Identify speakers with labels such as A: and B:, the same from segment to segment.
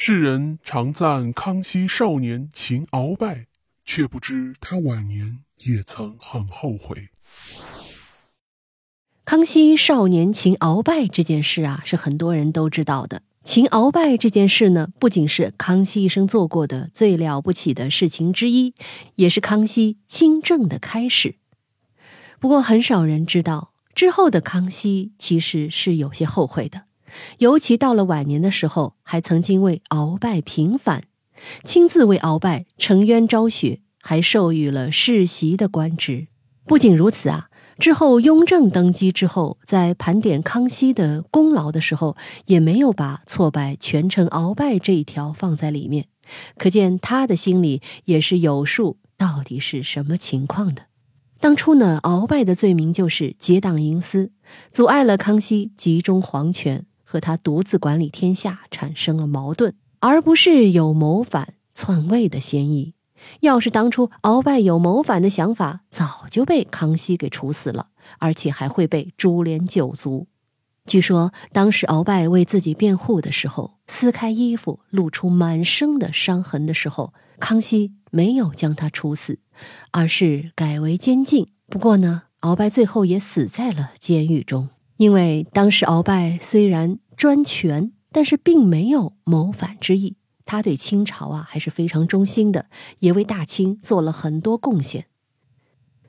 A: 世人常赞康熙少年勤鳌拜，却不知他晚年也曾很后悔。
B: 康熙少年勤鳌拜这件事啊，是很多人都知道的。勤鳌拜这件事呢，不仅是康熙一生做过的最了不起的事情之一，也是康熙亲政的开始。不过，很少人知道，之后的康熙其实是有些后悔的。尤其到了晚年的时候，还曾经为鳌拜平反，亲自为鳌拜承冤昭雪，还授予了世袭的官职。不仅如此啊，之后雍正登基之后，在盘点康熙的功劳的时候，也没有把挫败权臣鳌拜这一条放在里面，可见他的心里也是有数，到底是什么情况的。当初呢，鳌拜的罪名就是结党营私，阻碍了康熙集中皇权。和他独自管理天下产生了矛盾，而不是有谋反篡位的嫌疑。要是当初鳌拜有谋反的想法，早就被康熙给处死了，而且还会被株连九族。据说当时鳌拜为自己辩护的时候，撕开衣服露出满身的伤痕的时候，康熙没有将他处死，而是改为监禁。不过呢，鳌拜最后也死在了监狱中。因为当时鳌拜虽然专权，但是并没有谋反之意。他对清朝啊还是非常忠心的，也为大清做了很多贡献。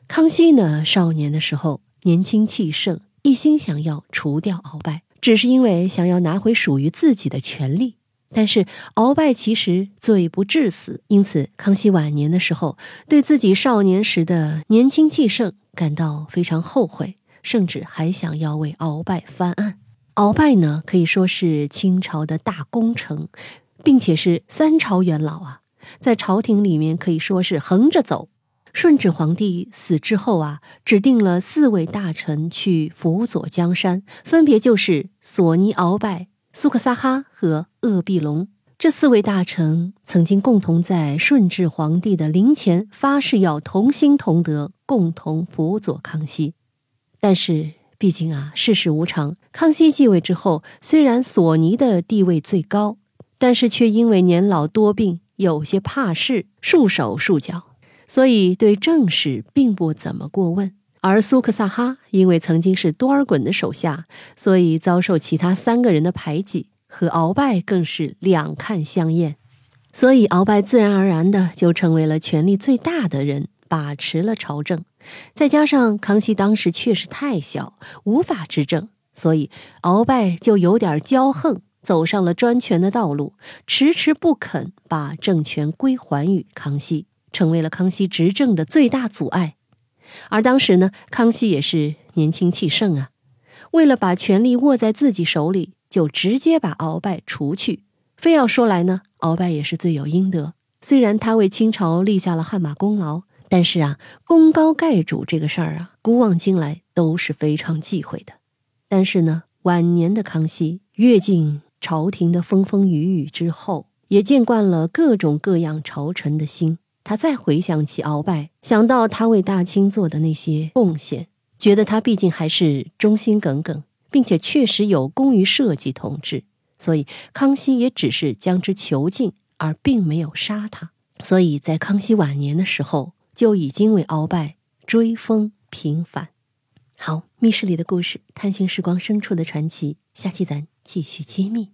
B: 康熙呢，少年的时候年轻气盛，一心想要除掉鳌拜，只是因为想要拿回属于自己的权利。但是鳌拜其实罪不至死，因此康熙晚年的时候，对自己少年时的年轻气盛感到非常后悔。甚至还想要为鳌拜翻案。鳌拜呢，可以说是清朝的大功臣，并且是三朝元老啊，在朝廷里面可以说是横着走。顺治皇帝死之后啊，指定了四位大臣去辅佐江山，分别就是索尼、鳌拜、苏克萨哈和鄂必龙。这四位大臣曾经共同在顺治皇帝的灵前发誓要同心同德，共同辅佐康熙。但是，毕竟啊，世事无常。康熙继位之后，虽然索尼的地位最高，但是却因为年老多病，有些怕事，束手束脚，所以对政事并不怎么过问。而苏克萨哈因为曾经是多尔衮的手下，所以遭受其他三个人的排挤，和鳌拜更是两看相厌，所以鳌拜自然而然的就成为了权力最大的人，把持了朝政。再加上康熙当时确实太小，无法执政，所以鳌拜就有点骄横，走上了专权的道路，迟迟不肯把政权归还于康熙，成为了康熙执政的最大阻碍。而当时呢，康熙也是年轻气盛啊，为了把权力握在自己手里，就直接把鳌拜除去。非要说来呢，鳌拜也是罪有应得，虽然他为清朝立下了汗马功劳。但是啊，功高盖主这个事儿啊，古往今来都是非常忌讳的。但是呢，晚年的康熙阅尽朝廷的风风雨雨之后，也见惯了各种各样朝臣的心，他再回想起鳌拜，想到他为大清做的那些贡献，觉得他毕竟还是忠心耿耿，并且确实有功于社稷统治，所以康熙也只是将之囚禁，而并没有杀他。所以在康熙晚年的时候。就已经为鳌拜追封平反。好，密室里的故事，探寻时光深处的传奇，下期咱继续揭秘。